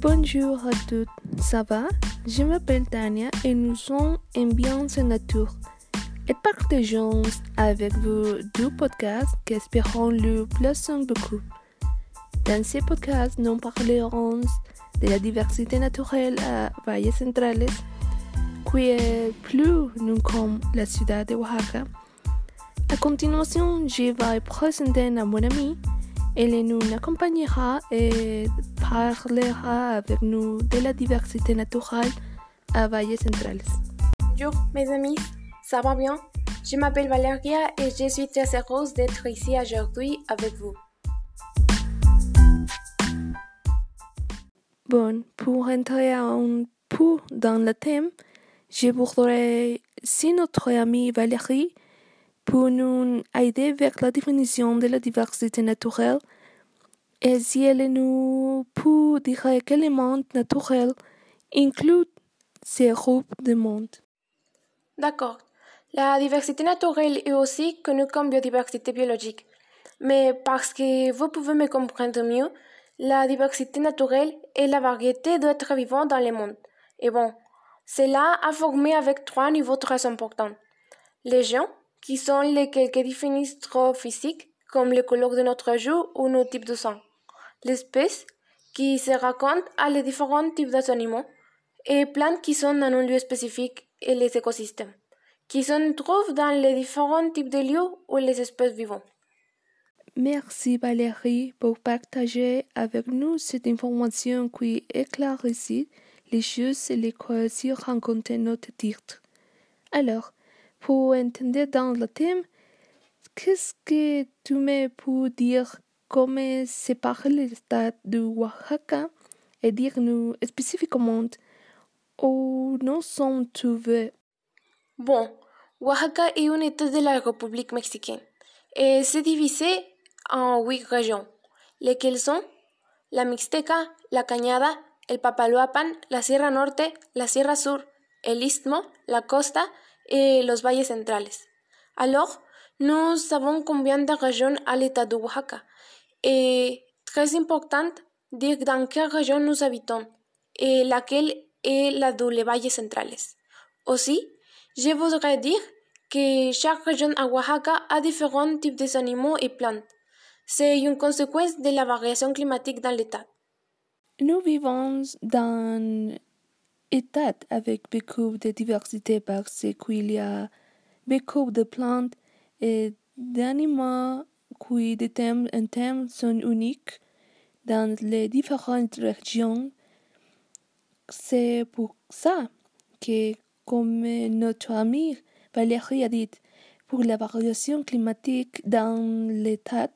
Bonjour à toutes, ça va? Je m'appelle Tania et nous sommes Ambiance Nature et partageons avec vous deux podcasts qui espérons le plaisent beaucoup. Dans ces podcasts, nous parlerons de la diversité naturelle à Valles Centrales, qui est plus nous comme la ciudad de Oaxaca. A continuation, je vais présenter à mon ami. Elle nous accompagnera et parlera avec nous de la diversité naturelle à Valles Centrales. Bonjour mes amis, ça va bien? Je m'appelle Valeria et je suis très heureuse d'être ici aujourd'hui avec vous. Bon, pour entrer un peu dans le thème, je voudrais, si notre amie Valérie peut nous aider vers la définition de la diversité naturelle, et si elle nous peut dire quel monde naturel inclut ces groupes de monde? D'accord. La diversité naturelle est aussi connue comme biodiversité biologique. Mais parce que vous pouvez me comprendre mieux, la diversité naturelle est la variété d'êtres vivants dans le monde. Et bon, cela a formé avec trois niveaux très importants. Les gens, qui sont les quelques trop physiques, comme le couleur de notre joue ou nos types de sang. L'espèce, qui se raconte à les différents types d'animaux, et plantes qui sont dans un lieu spécifique et les écosystèmes, qui se trouvent dans les différents types de lieux où les espèces vivent. Merci Valérie pour partager avec nous cette information qui éclaircit les choses et les questions rencontrées notre titre. Alors, pour entendre dans le thème, qu'est-ce que tu me peux dire comment séparer l'état de Oaxaca et dire-nous spécifiquement où nous sommes trouvés? Bon, Oaxaca est un état de la République mexicaine et c'est divisé en huit régions, lesquelles sont la Mixteca, la Cañada, el Papaloapan, la Sierra Norte, la Sierra Sur, el Istmo, la Costa et los valles centrales. Alors, nous savons combien de régions à l'état de Oaxaca et très important dire dans quelle région nous habitons et laquelle est la de les valles centrales. Aussi, je voudrais dire que chaque région à Oaxaca a différents types d'animaux et plantes. C'est une conséquence de la variation climatique dans l'État. Nous vivons dans État avec beaucoup de diversité parce qu'il y a beaucoup de plantes et d'animaux qui de thème en thème sont uniques dans les différentes régions. C'est pour ça que, comme notre ami Valérie a dit, pour la variation climatique dans l'État,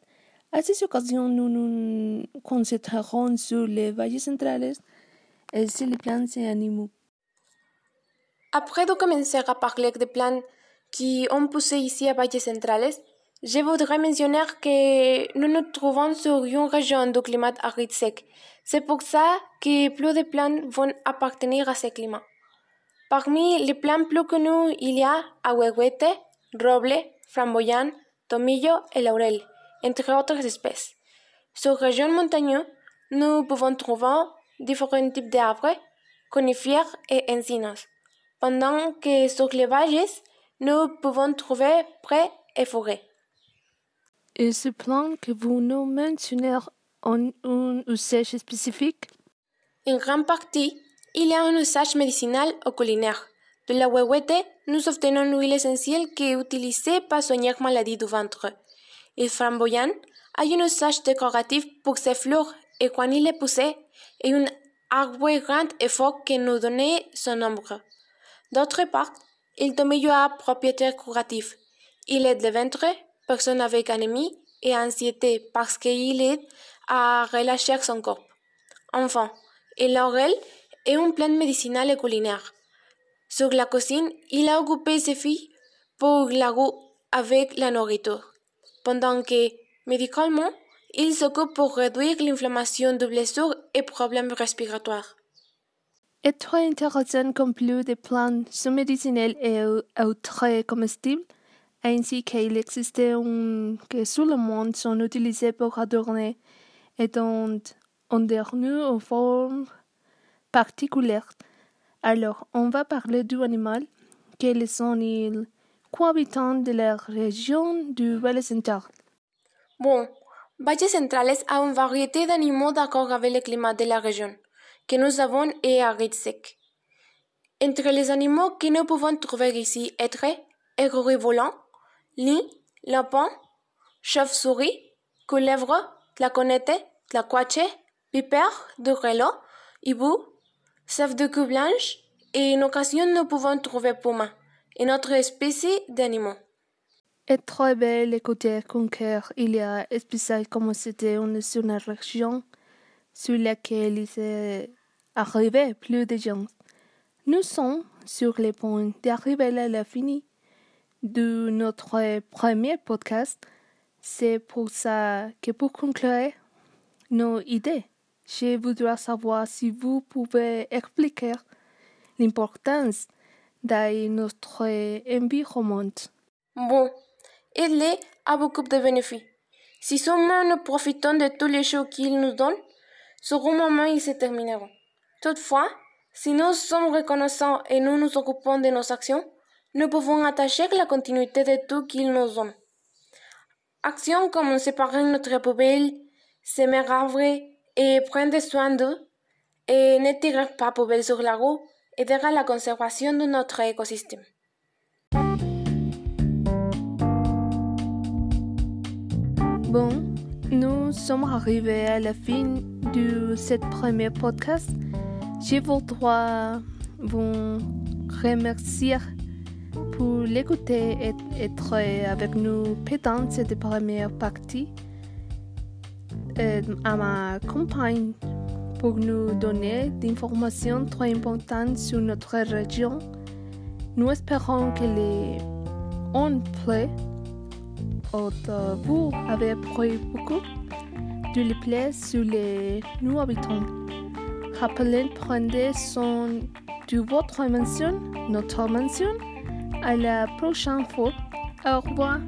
à ces occasions, nous nous concentrerons sur les valles centrales sur les plantes et animaux. Après de commencer à parler des plantes qui ont poussé ici à Valles Centrales, je voudrais mentionner que nous nous trouvons sur une région de climat aride sec. C'est pour ça que plus de plantes vont appartenir à ce climat. Parmi les plantes plus connues, il y a ahuehuete, roble, framboyant, tomillo et laurel, entre autres espèces. Sur région montagneuse, nous pouvons trouver différents types d'arbres, conifères et encinas, pendant que sur les valles, nous pouvons trouver prés et forêts. Et ce plan que vous nous mentionnez en un usage spécifique? En grande partie, il y a un usage médicinal ou culinaire. De la huehuete, nous obtenons l'huile essentielle qui est utilisée pour soigner maladies du ventre. Le flamboyant a un usage décoratif pour ses fleurs et quand il est poussé, est un arbre grand et fort qui nous donne son ombre. D'autre part, il tomillo a propriété curative. Il aide le ventre, personne avec anémie et anxiété parce qu'il aide à relâcher son corps. Enfin, le laurel est une plante médicinale et culinaire. Sur la cuisine, il a occupé ses filles pour la goût avec la nourriture, pendant que, médicalement, il s'occupe pour réduire l'inflammation de blessures et problèmes respiratoires. très intéressant comme plus de plantes sont médicinales et autres comestibles, ainsi qu'il existe un que sur le monde sont utilisés pour adorner et dont on dernier en forme particulière. Alors, on va parler du animal, quels sont les cohabitants de la région du Central. Bon, Valle Centrales a une variété d'animaux d'accord avec le climat de la région, que nous avons et aride sec. Entre les animaux que nous pouvons trouver ici être aigris volants, lits, lapins, chauves-souris, couleuvres, tlaconetes, tlacuache, vipères de grelot, hibou, cerf de queue blanche, et en occasion nous pouvons trouver puma, une autre espèce d'animaux. Et très belle écouter cœur, il y a spécial comme c'était une région sur laquelle il s'est arrivé plus de gens. Nous sommes sur le point d'arriver à la fin de notre premier podcast. C'est pour ça que pour conclure nos idées, je voudrais savoir si vous pouvez expliquer l'importance de notre environnement. Bon, il a beaucoup de bénéfices. Si seulement nous profitons de tous les choses qu'il nous donne, sur un moment ils se termineront. Toutefois, si nous sommes reconnaissants et nous nous occupons de nos actions, nous pouvons attacher la continuité de tout qu'il nous donne. Actions comme séparer notre poubelle, arbres et prendre soin d'eux, et ne tirer pas poubelle sur la roue, aidera à la conservation de notre écosystème. Bon, nous sommes arrivés à la fin de ce premier podcast. Je voudrais vous remercier pour l'écouter et être avec nous pendant cette première partie. Euh, à ma compagne pour nous donner des informations très importantes sur notre région. Nous espérons que les on plaît. Vous avez appris beaucoup de les places sur les nous habitants. Rappelez, prenez soin de votre mention, notre mention. À la prochaine fois. Au revoir.